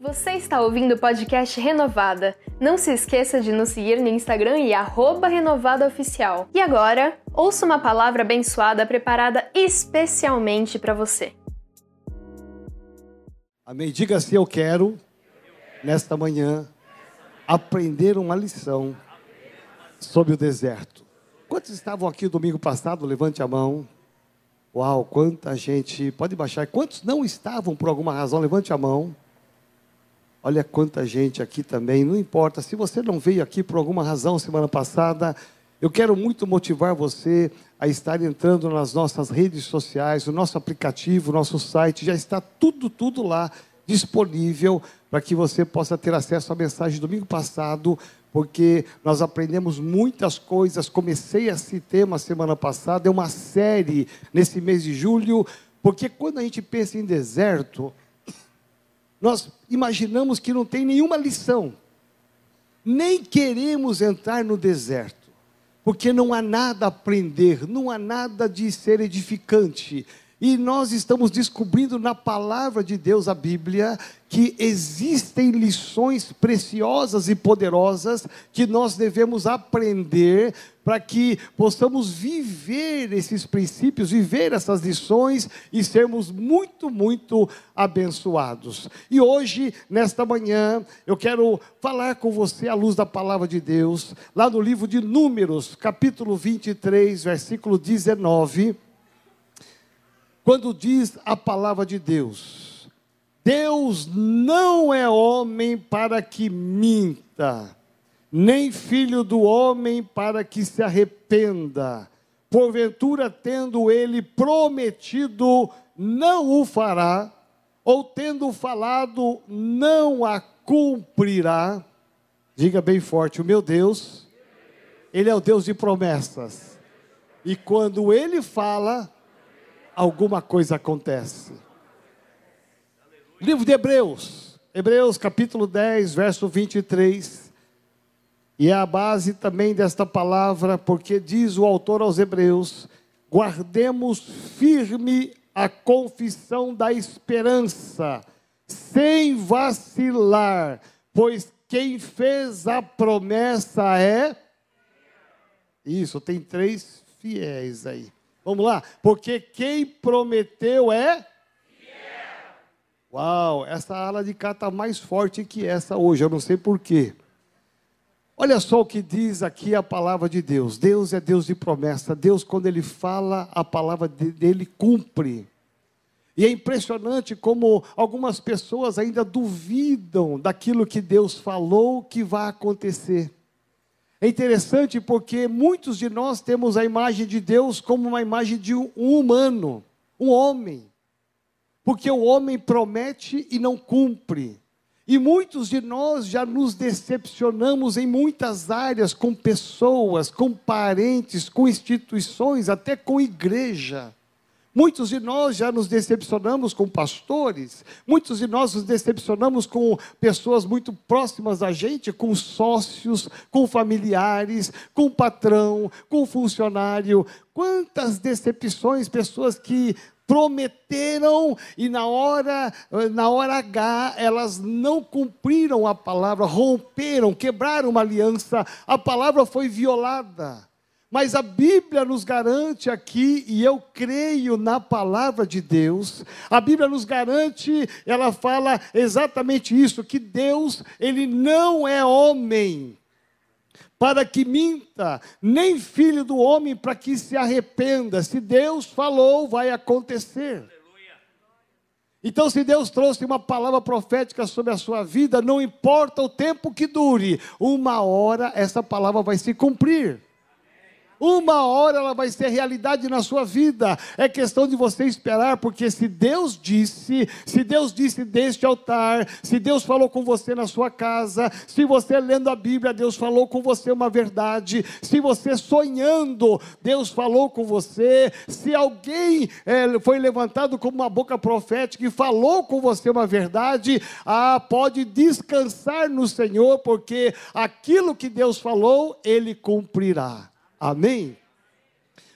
Você está ouvindo o podcast Renovada. Não se esqueça de nos seguir no Instagram e renovadaoficial. E agora, ouça uma palavra abençoada preparada especialmente para você. Amém. Diga assim: Eu quero, nesta manhã, aprender uma lição sobre o deserto. Quantos estavam aqui domingo passado? Levante a mão. Uau, quanta gente. Pode baixar. Quantos não estavam por alguma razão? Levante a mão. Olha quanta gente aqui também. Não importa, se você não veio aqui por alguma razão semana passada, eu quero muito motivar você a estar entrando nas nossas redes sociais, o nosso aplicativo, o nosso site, já está tudo, tudo lá disponível para que você possa ter acesso à mensagem do domingo passado, porque nós aprendemos muitas coisas. Comecei esse tema semana passada, é uma série nesse mês de julho, porque quando a gente pensa em deserto, nós imaginamos que não tem nenhuma lição, nem queremos entrar no deserto, porque não há nada a aprender, não há nada de ser edificante. E nós estamos descobrindo na palavra de Deus, a Bíblia, que existem lições preciosas e poderosas que nós devemos aprender para que possamos viver esses princípios, viver essas lições e sermos muito, muito abençoados. E hoje, nesta manhã, eu quero falar com você à luz da palavra de Deus, lá no livro de Números, capítulo 23, versículo 19 quando diz a palavra de Deus: Deus não é homem para que minta, nem filho do homem para que se arrependa. Porventura, tendo ele prometido, não o fará, ou tendo falado, não a cumprirá. Diga bem forte: o meu Deus, Ele é o Deus de promessas. E quando Ele fala, alguma coisa acontece. Livro de Hebreus, Hebreus capítulo 10, verso 23. E é a base também desta palavra, porque diz o autor aos Hebreus: guardemos firme a confissão da esperança, sem vacilar, pois quem fez a promessa é. Isso, tem três fiéis aí. Vamos lá? Porque quem prometeu é. Uau, essa ala de cá está mais forte que essa hoje, eu não sei porquê. Olha só o que diz aqui a palavra de Deus. Deus é Deus de promessa. Deus, quando Ele fala, a palavra dele cumpre. E é impressionante como algumas pessoas ainda duvidam daquilo que Deus falou que vai acontecer. É interessante porque muitos de nós temos a imagem de Deus como uma imagem de um humano, um homem. Porque o homem promete e não cumpre. E muitos de nós já nos decepcionamos em muitas áreas com pessoas, com parentes, com instituições, até com igreja. Muitos de nós já nos decepcionamos com pastores, muitos de nós nos decepcionamos com pessoas muito próximas a gente, com sócios, com familiares, com patrão, com funcionário. Quantas decepções, pessoas que prometeram e na hora na hora H elas não cumpriram a palavra, romperam, quebraram uma aliança, a palavra foi violada. Mas a Bíblia nos garante aqui, e eu creio na palavra de Deus, a Bíblia nos garante, ela fala exatamente isso: que Deus, Ele não é homem para que minta, nem filho do homem para que se arrependa. Se Deus falou, vai acontecer. Então, se Deus trouxe uma palavra profética sobre a sua vida, não importa o tempo que dure, uma hora essa palavra vai se cumprir. Uma hora ela vai ser realidade na sua vida. É questão de você esperar, porque se Deus disse, se Deus disse deste altar, se Deus falou com você na sua casa, se você lendo a Bíblia, Deus falou com você uma verdade, se você sonhando, Deus falou com você, se alguém é, foi levantado como uma boca profética e falou com você uma verdade, ah, pode descansar no Senhor, porque aquilo que Deus falou, Ele cumprirá. Amém?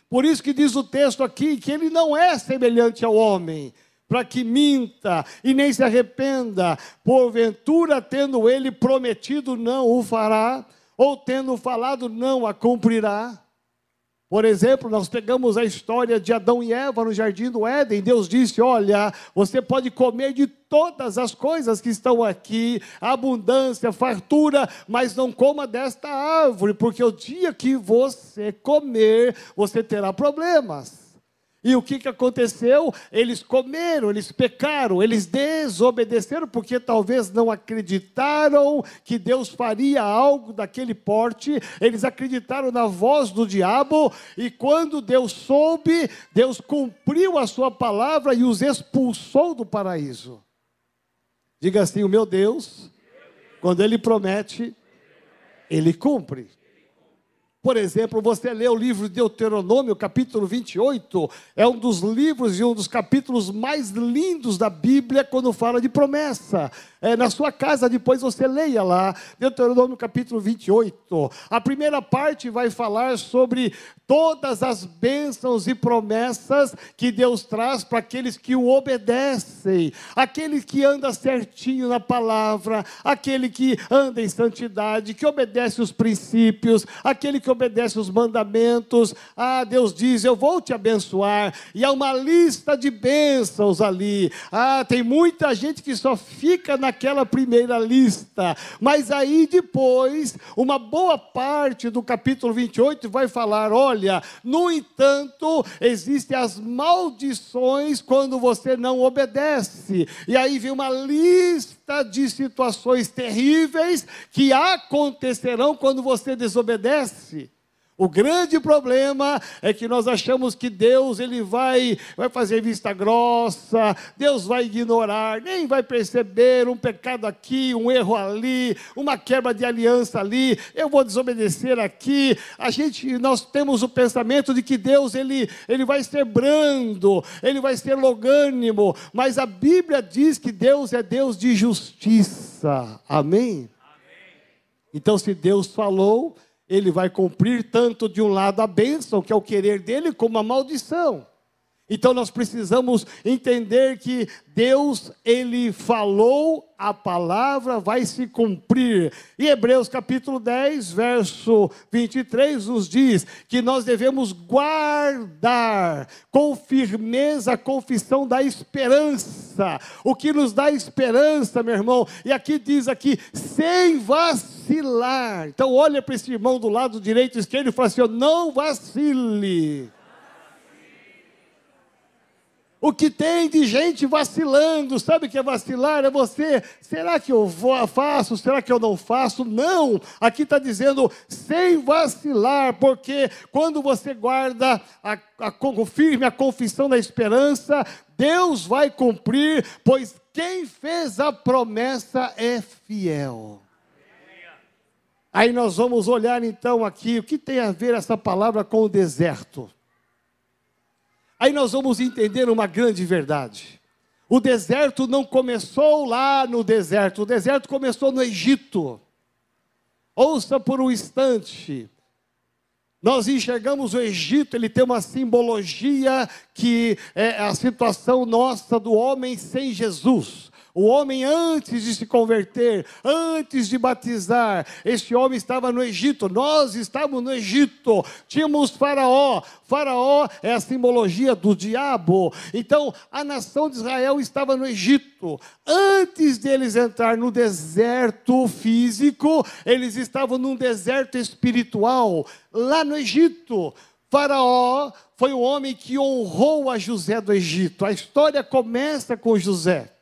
Por isso que diz o texto aqui que ele não é semelhante ao homem, para que minta e nem se arrependa. Porventura, tendo ele prometido, não o fará, ou tendo falado, não a cumprirá. Por exemplo, nós pegamos a história de Adão e Eva no jardim do Éden. Deus disse: Olha, você pode comer de todas as coisas que estão aqui, abundância, fartura, mas não coma desta árvore, porque o dia que você comer, você terá problemas. E o que, que aconteceu? Eles comeram, eles pecaram, eles desobedeceram, porque talvez não acreditaram que Deus faria algo daquele porte, eles acreditaram na voz do diabo, e quando Deus soube, Deus cumpriu a sua palavra e os expulsou do paraíso. Diga assim: o meu Deus, quando Ele promete, Ele cumpre. Por exemplo, você lê o livro de Deuteronômio, capítulo 28, é um dos livros e um dos capítulos mais lindos da Bíblia quando fala de promessa. É, na sua casa, depois você leia lá, Deuteronômio capítulo 28. A primeira parte vai falar sobre todas as bênçãos e promessas que Deus traz para aqueles que o obedecem, aquele que anda certinho na palavra, aquele que anda em santidade, que obedece os princípios, aquele que obedece os mandamentos. Ah, Deus diz: Eu vou te abençoar. E há uma lista de bênçãos ali. Ah, tem muita gente que só fica naquela primeira lista, mas aí depois, uma boa parte do capítulo 28 vai falar: Olha, no entanto, existem as maldições quando você não obedece. E aí vem uma lista de situações terríveis que acontecerão quando você desobedece. O grande problema é que nós achamos que Deus ele vai, vai fazer vista grossa, Deus vai ignorar, nem vai perceber um pecado aqui, um erro ali, uma quebra de aliança ali, eu vou desobedecer aqui. A gente, nós temos o pensamento de que Deus ele, ele vai ser brando, ele vai ser logânimo, mas a Bíblia diz que Deus é Deus de justiça. Amém? Amém. Então, se Deus falou, ele vai cumprir tanto de um lado a bênção, que é o querer dele, como a maldição. Então nós precisamos entender que Deus, ele falou, a palavra vai se cumprir. E Hebreus capítulo 10, verso 23 nos diz que nós devemos guardar com firmeza a confissão da esperança. O que nos dá esperança, meu irmão? E aqui diz aqui, sem vacilar. Então olha para esse irmão do lado direito e esquerdo e fala assim: não vacile. O que tem de gente vacilando, sabe o que é vacilar? É você, será que eu vou, faço? Será que eu não faço? Não, aqui está dizendo sem vacilar, porque quando você guarda a, a, firme a confissão da esperança, Deus vai cumprir, pois quem fez a promessa é fiel. Aí nós vamos olhar então aqui, o que tem a ver essa palavra com o deserto? Aí nós vamos entender uma grande verdade. O deserto não começou lá no deserto, o deserto começou no Egito. Ouça por um instante. Nós enxergamos o Egito, ele tem uma simbologia que é a situação nossa do homem sem Jesus. O homem, antes de se converter, antes de batizar, este homem estava no Egito, nós estávamos no Egito, tínhamos Faraó. Faraó é a simbologia do diabo. Então, a nação de Israel estava no Egito. Antes deles entrar no deserto físico, eles estavam num deserto espiritual, lá no Egito. Faraó foi o homem que honrou a José do Egito. A história começa com José.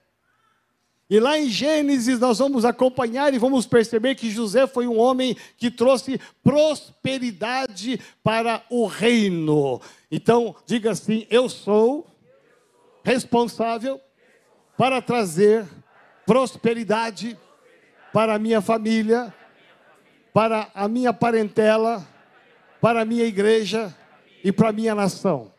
E lá em Gênesis nós vamos acompanhar e vamos perceber que José foi um homem que trouxe prosperidade para o reino. Então, diga assim: eu sou responsável para trazer prosperidade para a minha família, para a minha parentela, para a minha igreja e para a minha nação.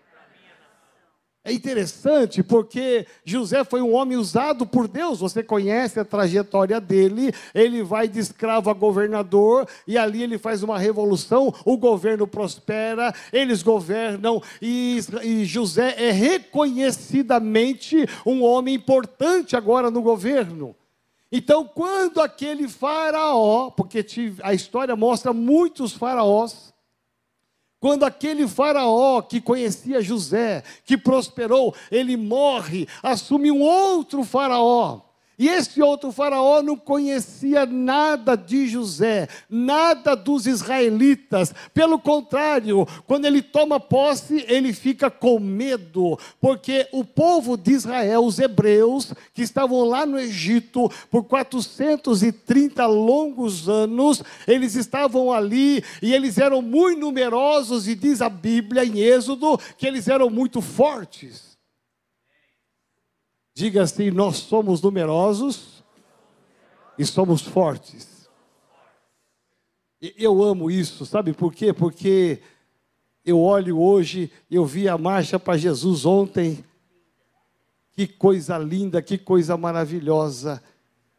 É interessante porque José foi um homem usado por Deus. Você conhece a trajetória dele. Ele vai de escravo a governador e ali ele faz uma revolução. O governo prospera, eles governam e, e José é reconhecidamente um homem importante agora no governo. Então, quando aquele faraó, porque a história mostra muitos faraós, quando aquele faraó que conhecia José, que prosperou, ele morre, assume um outro faraó. E esse outro faraó não conhecia nada de José, nada dos israelitas. Pelo contrário, quando ele toma posse, ele fica com medo, porque o povo de Israel, os hebreus, que estavam lá no Egito por 430 longos anos, eles estavam ali e eles eram muito numerosos, e diz a Bíblia em Êxodo que eles eram muito fortes. Diga assim: nós somos numerosos e somos fortes. Eu amo isso, sabe por quê? Porque eu olho hoje, eu vi a marcha para Jesus ontem. Que coisa linda, que coisa maravilhosa.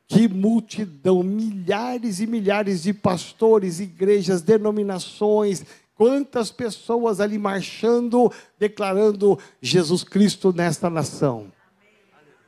Que multidão, milhares e milhares de pastores, igrejas, denominações, quantas pessoas ali marchando, declarando Jesus Cristo nesta nação.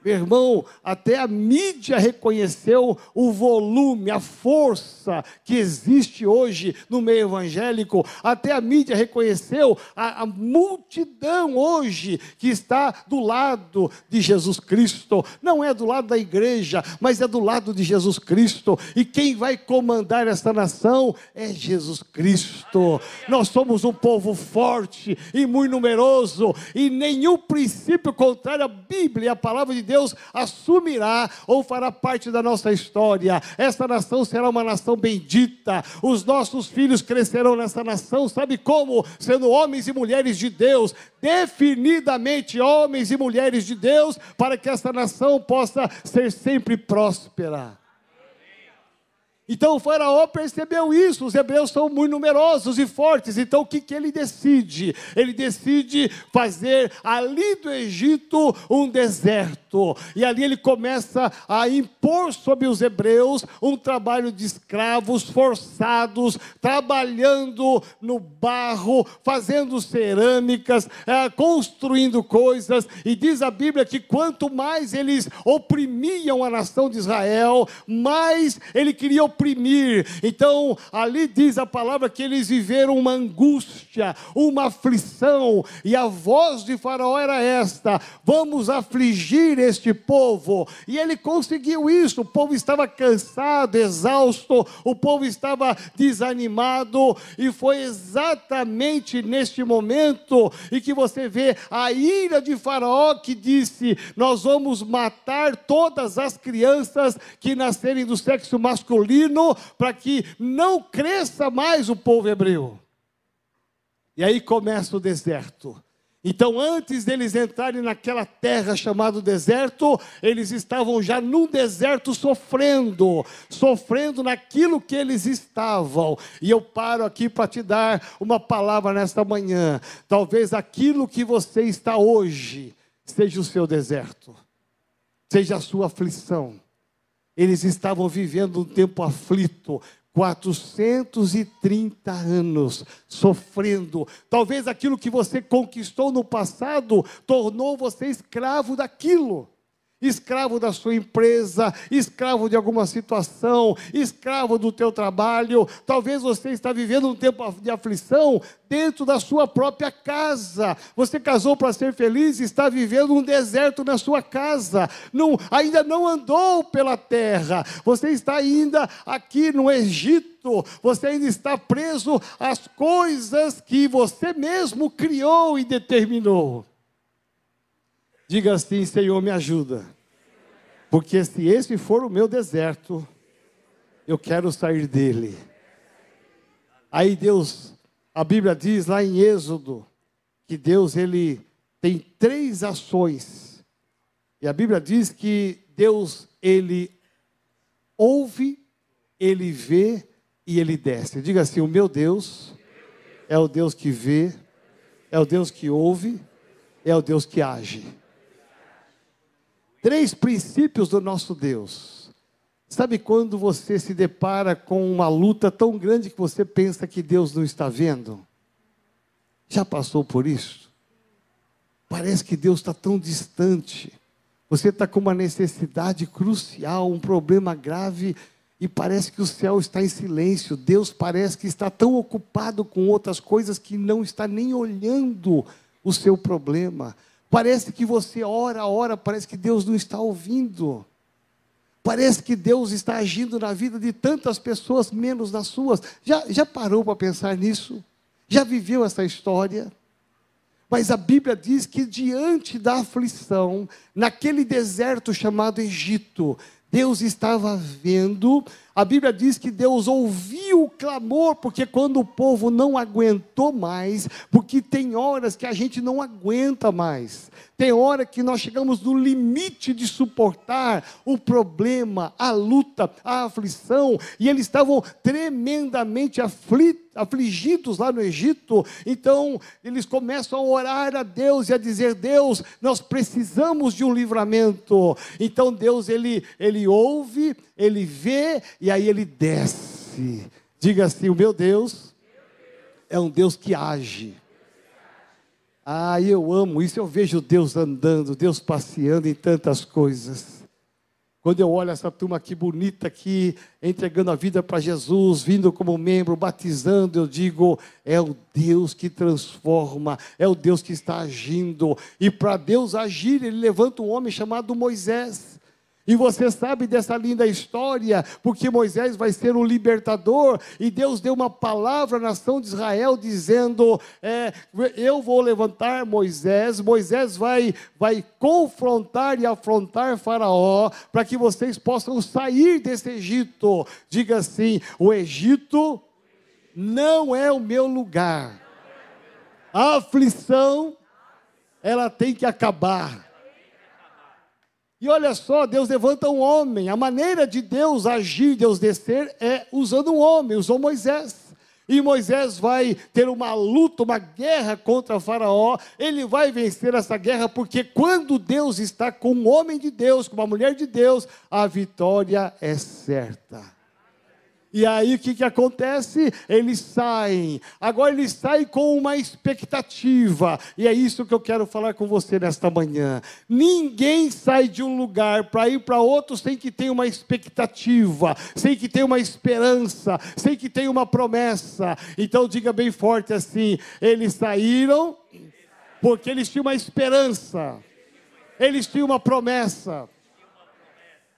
Meu irmão, até a mídia reconheceu o volume, a força que existe hoje no meio evangélico. Até a mídia reconheceu a, a, multidão hoje que está do lado de Jesus Cristo. Não é do lado da igreja, mas é do lado de Jesus Cristo. E quem vai comandar esta nação é Jesus Cristo. Nós somos um povo forte e muito numeroso, e nenhum princípio contrário à Bíblia, a palavra de Deus Deus assumirá ou fará parte da nossa história. Esta nação será uma nação bendita. Os nossos filhos crescerão nessa nação, sabe como? Sendo homens e mulheres de Deus, definidamente homens e mulheres de Deus, para que esta nação possa ser sempre próspera. Então o faraó percebeu isso, os hebreus são muito numerosos e fortes, então o que, que ele decide? Ele decide fazer ali do Egito um deserto, e ali ele começa a impor sobre os hebreus um trabalho de escravos forçados, trabalhando no barro, fazendo cerâmicas, é, construindo coisas, e diz a Bíblia que quanto mais eles oprimiam a nação de Israel, mais ele queria oprimir. Então, ali diz a palavra que eles viveram uma angústia, uma aflição, e a voz de Faraó era esta: vamos afligir este povo. E ele conseguiu isso. O povo estava cansado, exausto, o povo estava desanimado, e foi exatamente neste momento em que você vê a ira de Faraó que disse: Nós vamos matar todas as crianças que nascerem do sexo masculino para que não cresça mais o povo hebreu. E aí começa o deserto. Então, antes deles entrarem naquela terra chamada deserto, eles estavam já no deserto sofrendo, sofrendo naquilo que eles estavam. E eu paro aqui para te dar uma palavra nesta manhã. Talvez aquilo que você está hoje seja o seu deserto, seja a sua aflição eles estavam vivendo um tempo aflito, 430 anos sofrendo. Talvez aquilo que você conquistou no passado tornou você escravo daquilo escravo da sua empresa, escravo de alguma situação, escravo do teu trabalho. Talvez você está vivendo um tempo de aflição dentro da sua própria casa. Você casou para ser feliz e está vivendo um deserto na sua casa. Não, ainda não andou pela terra. Você está ainda aqui no Egito. Você ainda está preso às coisas que você mesmo criou e determinou. Diga assim, Senhor, me ajuda. Porque se esse for o meu deserto, eu quero sair dele. Aí Deus, a Bíblia diz lá em Êxodo, que Deus ele tem três ações. E a Bíblia diz que Deus ele ouve, ele vê e ele desce. Diga assim: o meu Deus é o Deus que vê, é o Deus que ouve é o Deus que age. Três princípios do nosso Deus. Sabe quando você se depara com uma luta tão grande que você pensa que Deus não está vendo? Já passou por isso? Parece que Deus está tão distante. Você está com uma necessidade crucial, um problema grave, e parece que o céu está em silêncio. Deus parece que está tão ocupado com outras coisas que não está nem olhando o seu problema. Parece que você ora, ora, parece que Deus não está ouvindo. Parece que Deus está agindo na vida de tantas pessoas, menos nas suas. Já, já parou para pensar nisso? Já viveu essa história? Mas a Bíblia diz que diante da aflição, naquele deserto chamado Egito, Deus estava vendo a Bíblia diz que Deus ouviu o clamor, porque quando o povo não aguentou mais, porque tem horas que a gente não aguenta mais, tem hora que nós chegamos no limite de suportar o problema, a luta, a aflição, e eles estavam tremendamente afligidos lá no Egito, então eles começam a orar a Deus e a dizer: Deus, nós precisamos de um livramento. Então Deus ele ele ouve, ele vê e aí ele desce. Diga assim: o meu Deus é um Deus que age. Ah, eu amo isso. Eu vejo Deus andando, Deus passeando em tantas coisas. Quando eu olho essa turma aqui bonita aqui, entregando a vida para Jesus, vindo como membro, batizando, eu digo, é o Deus que transforma, é o Deus que está agindo. E para Deus agir, ele levanta um homem chamado Moisés. E você sabe dessa linda história, porque Moisés vai ser o libertador, e Deus deu uma palavra à nação de Israel, dizendo: é, Eu vou levantar Moisés, Moisés vai, vai confrontar e afrontar Faraó, para que vocês possam sair desse Egito. Diga assim: O Egito não é o meu lugar, a aflição, ela tem que acabar. E olha só, Deus levanta um homem. A maneira de Deus agir, Deus descer, é usando um homem, usou Moisés. E Moisés vai ter uma luta, uma guerra contra Faraó. Ele vai vencer essa guerra, porque quando Deus está com um homem de Deus, com uma mulher de Deus, a vitória é certa. E aí o que, que acontece? Eles saem. Agora eles saem com uma expectativa. E é isso que eu quero falar com você nesta manhã. Ninguém sai de um lugar para ir para outro sem que tenha uma expectativa, sem que tenha uma esperança, sem que tenha uma promessa. Então diga bem forte assim: eles saíram porque eles tinham uma esperança. Eles tinham uma promessa.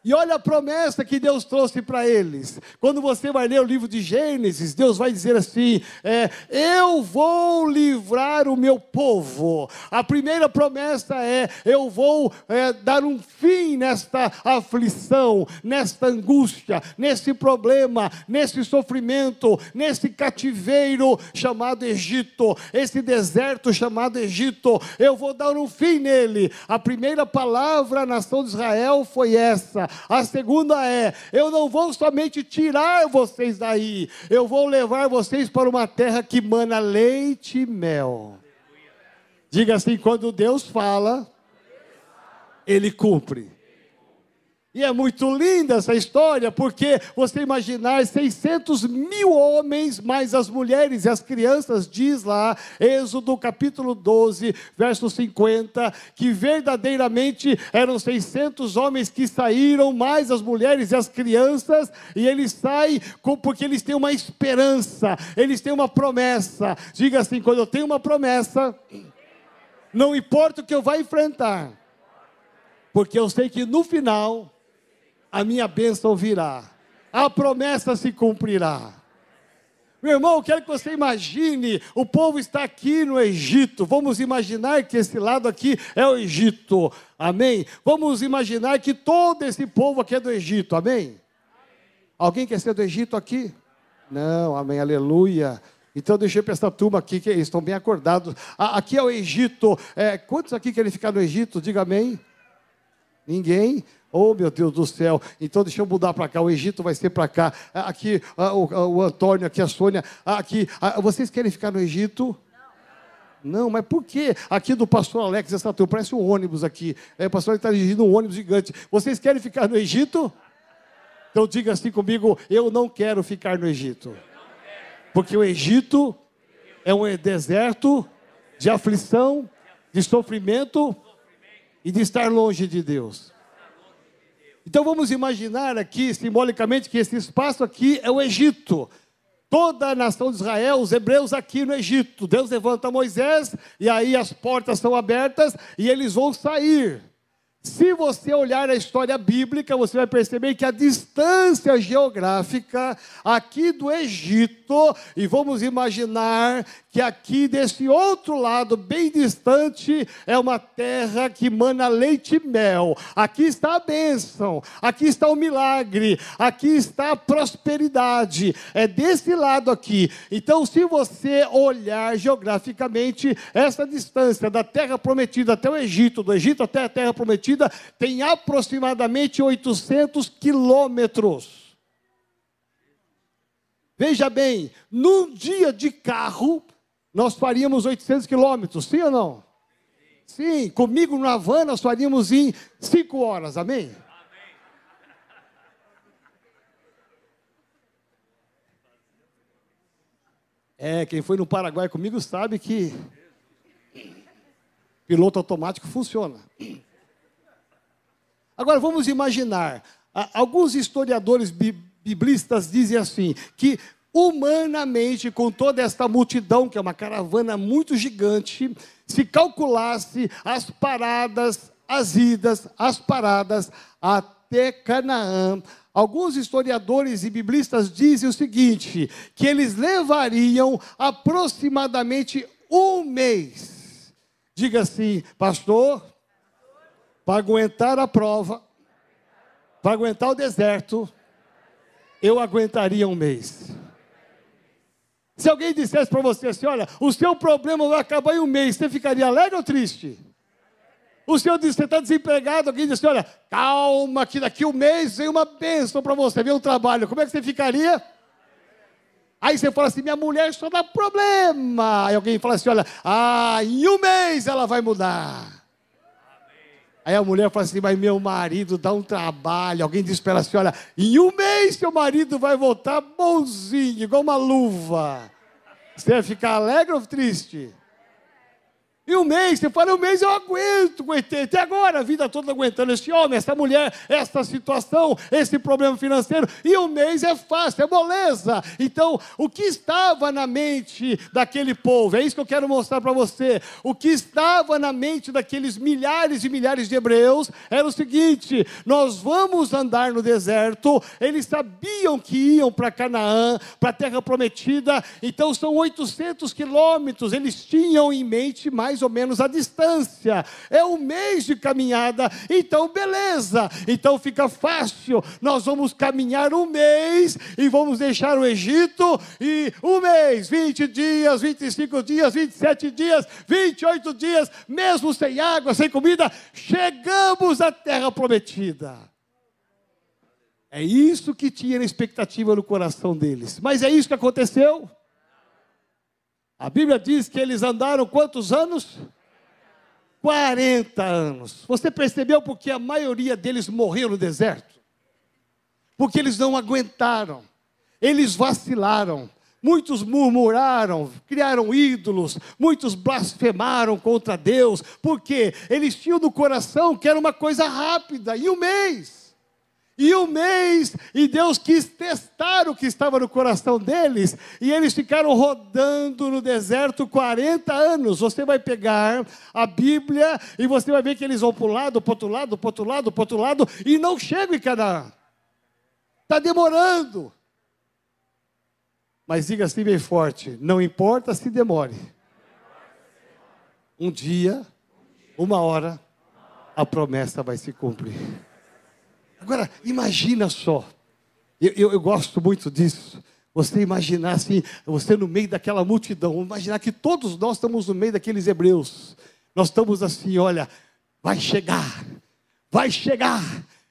E olha a promessa que Deus trouxe para eles. Quando você vai ler o livro de Gênesis, Deus vai dizer assim: é, Eu vou livrar o meu povo. A primeira promessa é: Eu vou é, dar um fim nesta aflição, nesta angústia, nesse problema, nesse sofrimento, nesse cativeiro chamado Egito, esse deserto chamado Egito. Eu vou dar um fim nele. A primeira palavra à nação de Israel foi essa a segunda é: eu não vou somente tirar vocês daí, eu vou levar vocês para uma terra que mana leite e mel. Diga assim: quando Deus fala, Ele cumpre. E é muito linda essa história, porque você imaginar 600 mil homens, mais as mulheres e as crianças, diz lá, Êxodo capítulo 12, verso 50, que verdadeiramente eram 600 homens que saíram, mais as mulheres e as crianças, e eles saem porque eles têm uma esperança, eles têm uma promessa. Diga assim: quando eu tenho uma promessa, não importa o que eu vá enfrentar, porque eu sei que no final a minha bênção virá, a promessa se cumprirá. Meu irmão, eu quero que você imagine: o povo está aqui no Egito. Vamos imaginar que esse lado aqui é o Egito. Amém? Vamos imaginar que todo esse povo aqui é do Egito. Amém? Alguém quer ser do Egito aqui? Não, amém, aleluia. Então deixa eu para essa turma aqui que estão bem acordados. Aqui é o Egito. É, quantos aqui querem ficar no Egito? Diga amém. Ninguém? Oh, meu Deus do céu. Então deixa eu mudar para cá. O Egito vai ser para cá. Aqui o, o, Antônio, aqui a Sônia. Aqui. vocês querem ficar no Egito? Não, mas por que aqui do pastor Alex essa turma parece um ônibus aqui? É, o pastor está dirigindo um ônibus gigante. Vocês querem ficar no Egito? Então diga assim comigo: eu não quero ficar no Egito. Porque o Egito é um deserto de aflição, de sofrimento e de estar longe de Deus. Então vamos imaginar aqui, simbolicamente, que esse espaço aqui é o Egito toda a nação de Israel, os hebreus aqui no Egito. Deus levanta Moisés e aí as portas são abertas e eles vão sair. Se você olhar a história bíblica, você vai perceber que a distância geográfica aqui do Egito, e vamos imaginar que aqui desse outro lado, bem distante, é uma terra que mana leite e mel. Aqui está a bênção, aqui está o milagre, aqui está a prosperidade. É desse lado aqui. Então, se você olhar geograficamente, essa distância da terra prometida até o Egito, do Egito até a terra prometida, tem aproximadamente 800 quilômetros. Veja bem, num dia de carro, nós faríamos 800 quilômetros, sim ou não? Sim, comigo na van nós faríamos em 5 horas, amém? É, quem foi no Paraguai comigo sabe que piloto automático funciona. Agora vamos imaginar, alguns historiadores biblistas dizem assim, que humanamente, com toda esta multidão, que é uma caravana muito gigante, se calculasse as paradas, as idas, as paradas até Canaã, alguns historiadores e biblistas dizem o seguinte: que eles levariam aproximadamente um mês. Diga assim, pastor, para aguentar a prova, para aguentar o deserto, eu aguentaria um mês. Se alguém dissesse para você assim, olha, o seu problema vai acabar em um mês, você ficaria alegre ou triste? O senhor disse, você está desempregado, alguém disse, olha, calma, que daqui um mês vem uma bênção para você, vem um trabalho. Como é que você ficaria? Aí você fala assim, minha mulher só dá problema. Aí alguém fala assim, olha, ah, em um mês ela vai mudar. Aí a mulher fala assim, mas meu marido dá um trabalho. Alguém diz para ela assim, olha, em um mês seu marido vai voltar bonzinho, igual uma luva. Você vai ficar alegre ou triste? E um mês, você fala, um mês eu aguento, aguentei até agora, a vida toda aguentando esse homem, essa mulher, essa situação, esse problema financeiro. E um mês é fácil, é moleza. Então, o que estava na mente daquele povo, é isso que eu quero mostrar para você. O que estava na mente daqueles milhares e milhares de hebreus era o seguinte: nós vamos andar no deserto. Eles sabiam que iam para Canaã, para a terra prometida. Então, são 800 quilômetros. Eles tinham em mente mais mais ou menos a distância. É um mês de caminhada, então beleza. Então fica fácil. Nós vamos caminhar um mês e vamos deixar o Egito e um mês, 20 dias, 25 dias, 27 dias, 28 dias, mesmo sem água, sem comida, chegamos à terra prometida. É isso que tinha na expectativa no coração deles. Mas é isso que aconteceu? A Bíblia diz que eles andaram quantos anos? 40 anos. Você percebeu porque a maioria deles morreu no deserto? Porque eles não aguentaram, eles vacilaram. Muitos murmuraram, criaram ídolos, muitos blasfemaram contra Deus, porque eles tinham no coração que era uma coisa rápida, em um mês e um mês, e Deus quis testar que estava no coração deles, e eles ficaram rodando no deserto 40 anos. Você vai pegar a Bíblia e você vai ver que eles vão para um lado, para outro lado, para outro lado, para outro lado, e não chegam em Canaã. Está demorando. Mas diga assim bem forte: não importa se demore. Um dia, uma hora, a promessa vai se cumprir. Agora, imagina só. Eu, eu, eu, gosto muito disso. Você imaginar assim, você no meio daquela multidão, imaginar que todos nós estamos no meio daqueles hebreus. Nós estamos assim, olha, vai chegar, vai chegar,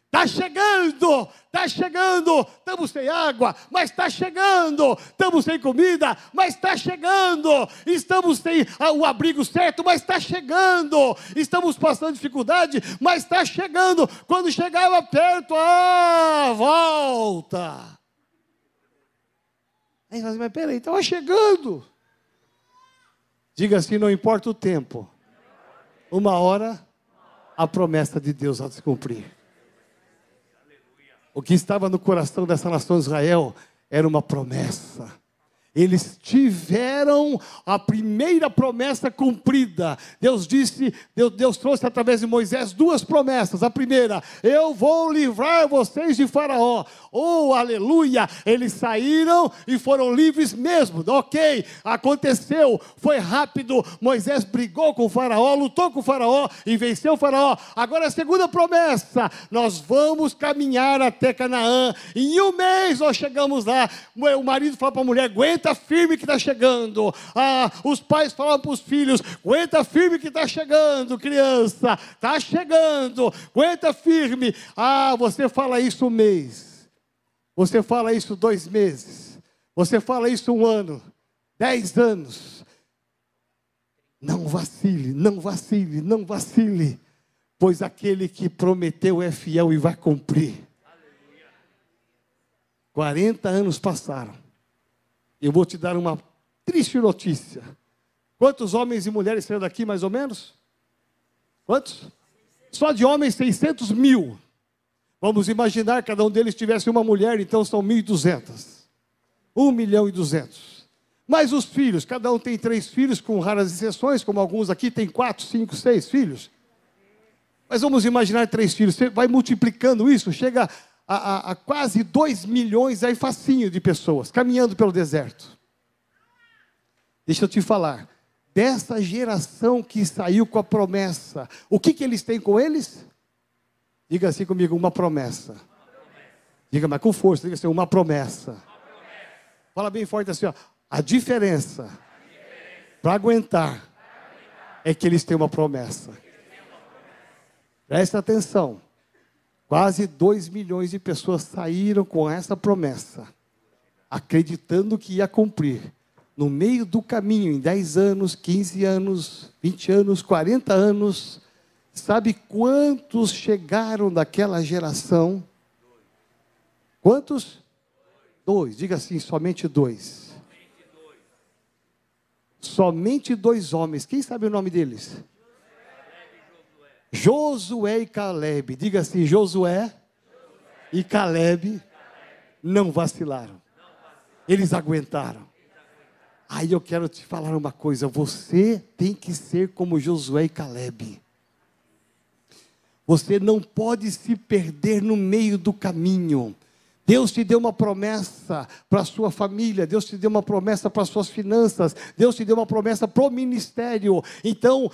Está chegando, está chegando, estamos sem água, mas está chegando, estamos sem comida, mas está chegando, estamos sem o abrigo certo, mas está chegando, estamos passando dificuldade, mas está chegando. Quando chegava perto, ah, volta. Aí você mas peraí, estava chegando. Diga assim: não importa o tempo, uma hora a promessa de Deus vai se cumprir. O que estava no coração dessa nação de Israel era uma promessa. Eles tiveram a primeira promessa cumprida. Deus disse, Deus, Deus, trouxe através de Moisés duas promessas. A primeira, eu vou livrar vocês de Faraó. Oh, aleluia! Eles saíram e foram livres mesmo. Ok, aconteceu, foi rápido. Moisés brigou com o Faraó, lutou com o Faraó e venceu o Faraó. Agora a segunda promessa: nós vamos caminhar até Canaã. Em um mês nós chegamos lá. O marido falou para a mulher: aguenta aguenta firme que está chegando. Ah, os pais falam para os filhos: aguenta firme que está chegando, criança, está chegando, aguenta firme. Ah, você fala isso um mês, você fala isso dois meses, você fala isso um ano, dez anos. Não vacile, não vacile, não vacile, pois aquele que prometeu é fiel e vai cumprir. 40 anos passaram eu vou te dar uma triste notícia. Quantos homens e mulheres saíram daqui, mais ou menos? Quantos? Só de homens, 600 mil. Vamos imaginar cada um deles tivesse uma mulher, então são 1.200. 1 milhão e 200. Mas os filhos, cada um tem três filhos, com raras exceções, como alguns aqui têm quatro, cinco, seis filhos. Mas vamos imaginar três filhos. Você vai multiplicando isso, chega a, a, a quase 2 milhões aí facinho de pessoas caminhando pelo deserto. Deixa eu te falar, dessa geração que saiu com a promessa, o que, que eles têm com eles? Diga assim comigo, uma promessa. Diga, mas com força, diga assim, uma promessa. Fala bem forte assim, ó, a diferença, para aguentar é que eles têm uma promessa. Presta atenção. Quase 2 milhões de pessoas saíram com essa promessa, acreditando que ia cumprir. No meio do caminho, em 10 anos, 15 anos, 20 anos, 40 anos, sabe quantos chegaram daquela geração? Quantos? Dois, diga assim, somente dois. Somente dois homens. Quem sabe o nome deles? Josué e Caleb. Diga assim: Josué e Caleb não vacilaram. Eles aguentaram. Aí eu quero te falar uma coisa: você tem que ser como Josué e Caleb. Você não pode se perder no meio do caminho. Deus te deu uma promessa para a sua família, Deus te deu uma promessa para as suas finanças, Deus te deu uma promessa para o ministério. Então,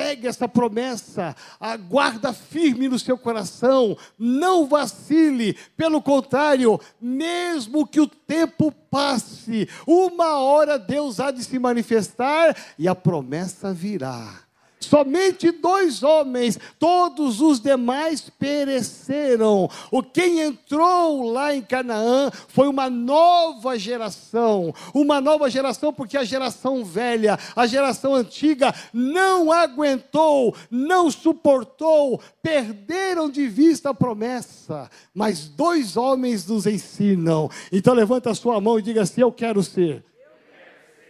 Pegue essa promessa, aguarda firme no seu coração, não vacile, pelo contrário, mesmo que o tempo passe, uma hora Deus há de se manifestar e a promessa virá. Somente dois homens, todos os demais pereceram. O quem entrou lá em Canaã foi uma nova geração, uma nova geração porque a geração velha, a geração antiga não aguentou, não suportou, perderam de vista a promessa. Mas dois homens nos ensinam. Então levanta a sua mão e diga assim: eu quero ser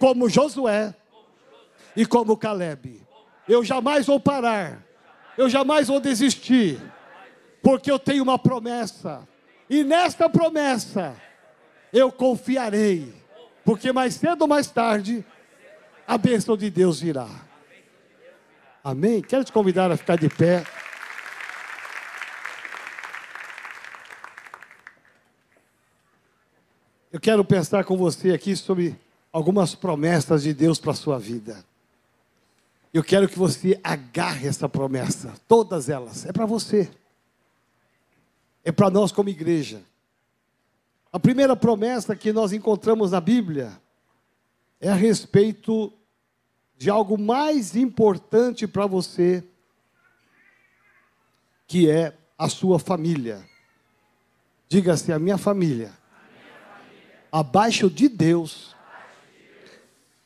como Josué e como Caleb eu jamais vou parar. Eu jamais vou desistir. Porque eu tenho uma promessa. E nesta promessa eu confiarei. Porque mais cedo ou mais tarde a bênção de Deus virá. Amém? Quero te convidar a ficar de pé. Eu quero pensar com você aqui sobre algumas promessas de Deus para a sua vida. Eu quero que você agarre essa promessa, todas elas. É para você. É para nós como igreja. A primeira promessa que nós encontramos na Bíblia é a respeito de algo mais importante para você, que é a sua família. Diga assim: a minha família, abaixo de Deus,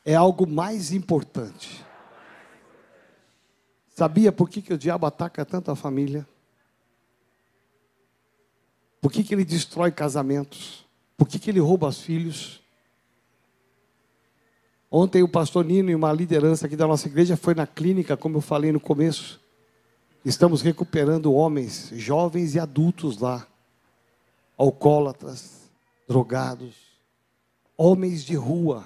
é algo mais importante. Sabia por que, que o diabo ataca tanto a família? Por que, que ele destrói casamentos? Por que, que ele rouba os filhos? Ontem o pastor Nino e uma liderança aqui da nossa igreja foi na clínica, como eu falei no começo. Estamos recuperando homens, jovens e adultos lá, alcoólatras, drogados, homens de rua,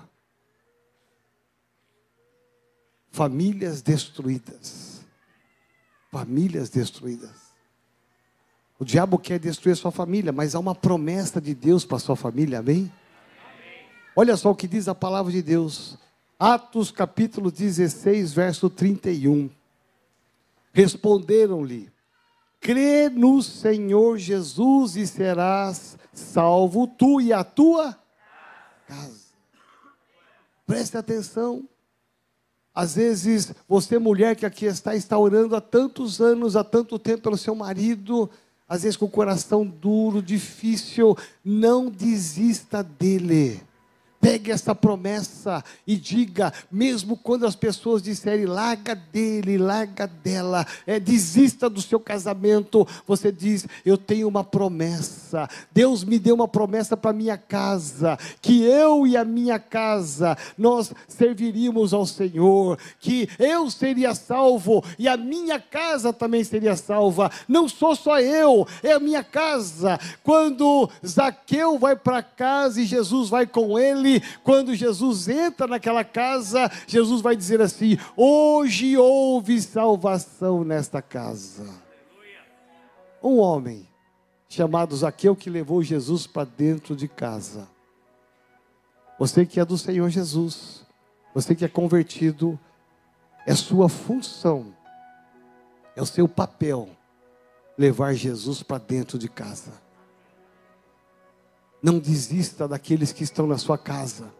famílias destruídas. Famílias destruídas. O diabo quer destruir a sua família, mas há uma promessa de Deus para a sua família, amém? Olha só o que diz a palavra de Deus. Atos capítulo 16, verso 31. Responderam-lhe: Crê no Senhor Jesus e serás salvo, tu e a tua casa. Preste atenção. Às vezes, você, mulher que aqui está, está orando há tantos anos, há tanto tempo pelo seu marido, às vezes com o coração duro, difícil, não desista dele. Pegue essa promessa e diga, mesmo quando as pessoas disserem, larga dele, larga dela, é, desista do seu casamento, você diz, eu tenho uma promessa. Deus me deu uma promessa para minha casa, que eu e a minha casa nós serviríamos ao Senhor, que eu seria salvo e a minha casa também seria salva. Não sou só eu, é a minha casa. Quando Zaqueu vai para casa e Jesus vai com ele, quando Jesus entra naquela casa, Jesus vai dizer assim: Hoje houve salvação nesta casa. Um homem chamado Zaqueu que levou Jesus para dentro de casa. Você que é do Senhor Jesus, você que é convertido, é sua função, é o seu papel levar Jesus para dentro de casa. Não desista daqueles que estão na sua casa,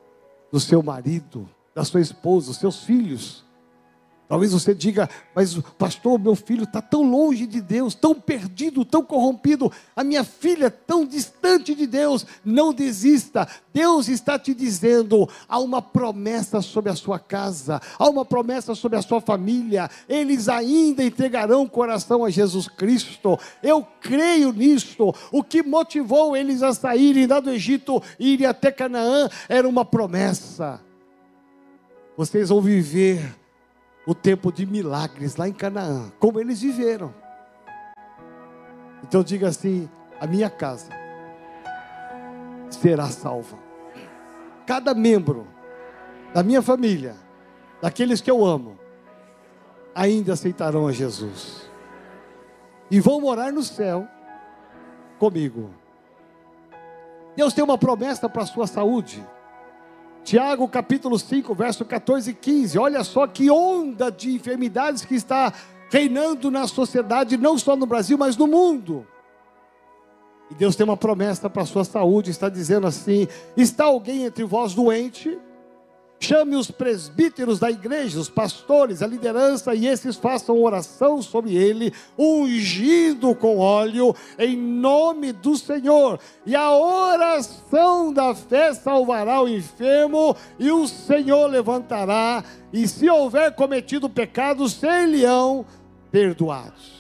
do seu marido, da sua esposa, dos seus filhos. Talvez você diga, mas pastor, meu filho está tão longe de Deus, tão perdido, tão corrompido, a minha filha é tão distante de Deus. Não desista, Deus está te dizendo: há uma promessa sobre a sua casa, há uma promessa sobre a sua família, eles ainda entregarão o coração a Jesus Cristo. Eu creio nisto. O que motivou eles a saírem lá do Egito e irem até Canaã era uma promessa. Vocês vão viver o tempo de milagres lá em Canaã, como eles viveram. Então diga assim: a minha casa será salva. Cada membro da minha família, daqueles que eu amo, ainda aceitarão a Jesus e vão morar no céu comigo. Deus tem uma promessa para a sua saúde. Tiago capítulo 5, verso 14 e 15. Olha só que onda de enfermidades que está reinando na sociedade, não só no Brasil, mas no mundo. E Deus tem uma promessa para a sua saúde, está dizendo assim: está alguém entre vós doente? Chame os presbíteros da igreja, os pastores, a liderança, e esses façam oração sobre ele, ungido com óleo, em nome do Senhor. E a oração da fé salvará o enfermo, e o Senhor levantará, e se houver cometido pecados, ser-lhe-ão perdoados.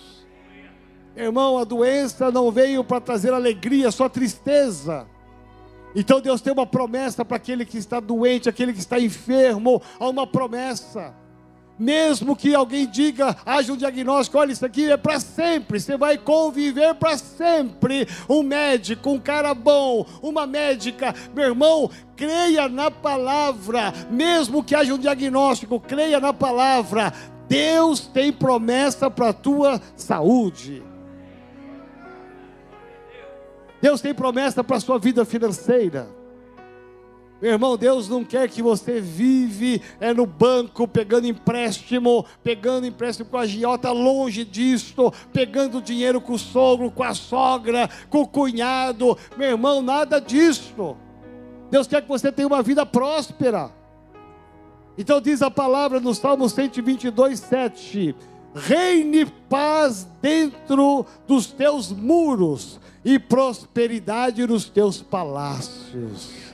Irmão, a doença não veio para trazer alegria, só tristeza. Então Deus tem uma promessa para aquele que está doente, aquele que está enfermo, há uma promessa. Mesmo que alguém diga, haja um diagnóstico, olha, isso aqui é para sempre, você vai conviver para sempre. Um médico, um cara bom, uma médica, meu irmão, creia na palavra, mesmo que haja um diagnóstico, creia na palavra. Deus tem promessa para a tua saúde. Deus tem promessa para a sua vida financeira. Meu irmão, Deus não quer que você vive é, no banco, pegando empréstimo, pegando empréstimo com a giota, longe disto, pegando dinheiro com o sogro, com a sogra, com o cunhado. Meu irmão, nada disso. Deus quer que você tenha uma vida próspera. Então diz a palavra no Salmo 122, 7. reine paz dentro dos teus muros e prosperidade nos teus palácios.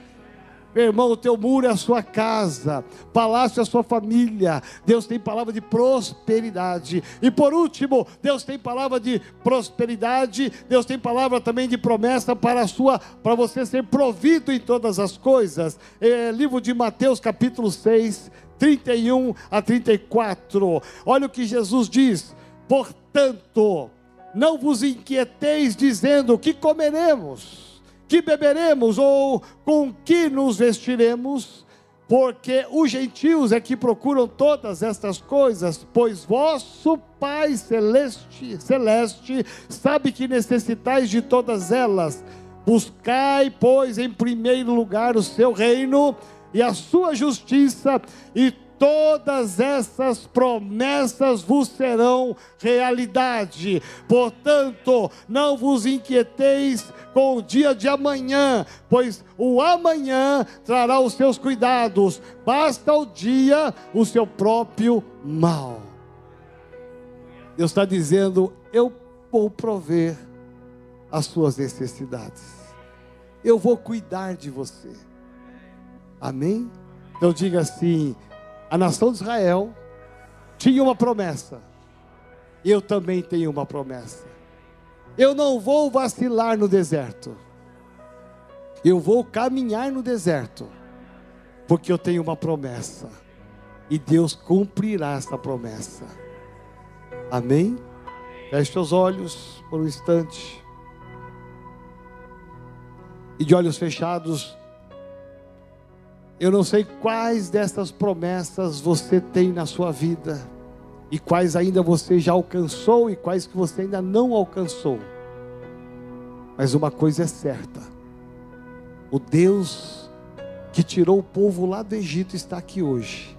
Meu irmão, o teu muro é a sua casa, palácio é a sua família. Deus tem palavra de prosperidade. E por último, Deus tem palavra de prosperidade. Deus tem palavra também de promessa para a sua, para você ser provido em todas as coisas. É, livro de Mateus, capítulo 6, 31 a 34. Olha o que Jesus diz: Portanto, não vos inquieteis dizendo: que comeremos? que beberemos ou com que nos vestiremos, porque os gentios é que procuram todas estas coisas, pois vosso Pai celeste, celeste sabe que necessitais de todas elas. Buscai, pois, em primeiro lugar o seu reino e a sua justiça, e todas essas promessas vos serão realidade. Portanto, não vos inquieteis com o dia de amanhã, pois o amanhã trará os seus cuidados. Basta o dia o seu próprio mal. Deus está dizendo: eu vou prover as suas necessidades. Eu vou cuidar de você. Amém? Então diga assim: a nação de Israel tinha uma promessa. Eu também tenho uma promessa. Eu não vou vacilar no deserto. Eu vou caminhar no deserto. Porque eu tenho uma promessa. E Deus cumprirá essa promessa. Amém? Feche seus olhos por um instante. E de olhos fechados, eu não sei quais dessas promessas você tem na sua vida e quais ainda você já alcançou e quais que você ainda não alcançou. Mas uma coisa é certa: o Deus que tirou o povo lá do Egito está aqui hoje,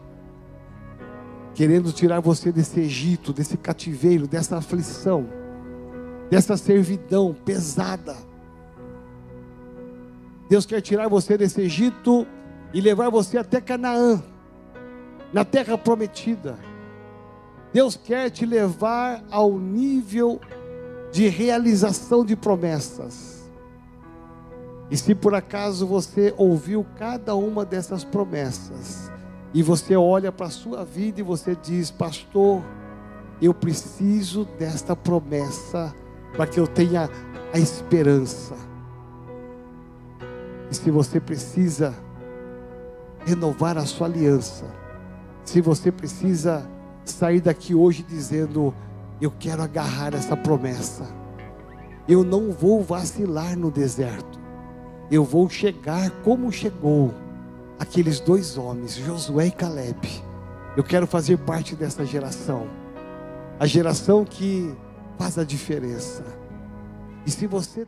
querendo tirar você desse Egito, desse cativeiro, dessa aflição, dessa servidão pesada. Deus quer tirar você desse Egito e levar você até Canaã, na terra prometida. Deus quer te levar ao nível de realização de promessas. E se por acaso você ouviu cada uma dessas promessas, e você olha para a sua vida e você diz, pastor, eu preciso desta promessa para que eu tenha a esperança. E se você precisa renovar a sua aliança. Se você precisa sair daqui hoje dizendo: Eu quero agarrar essa promessa. Eu não vou vacilar no deserto. Eu vou chegar como chegou aqueles dois homens, Josué e Caleb. Eu quero fazer parte dessa geração. A geração que faz a diferença. E se você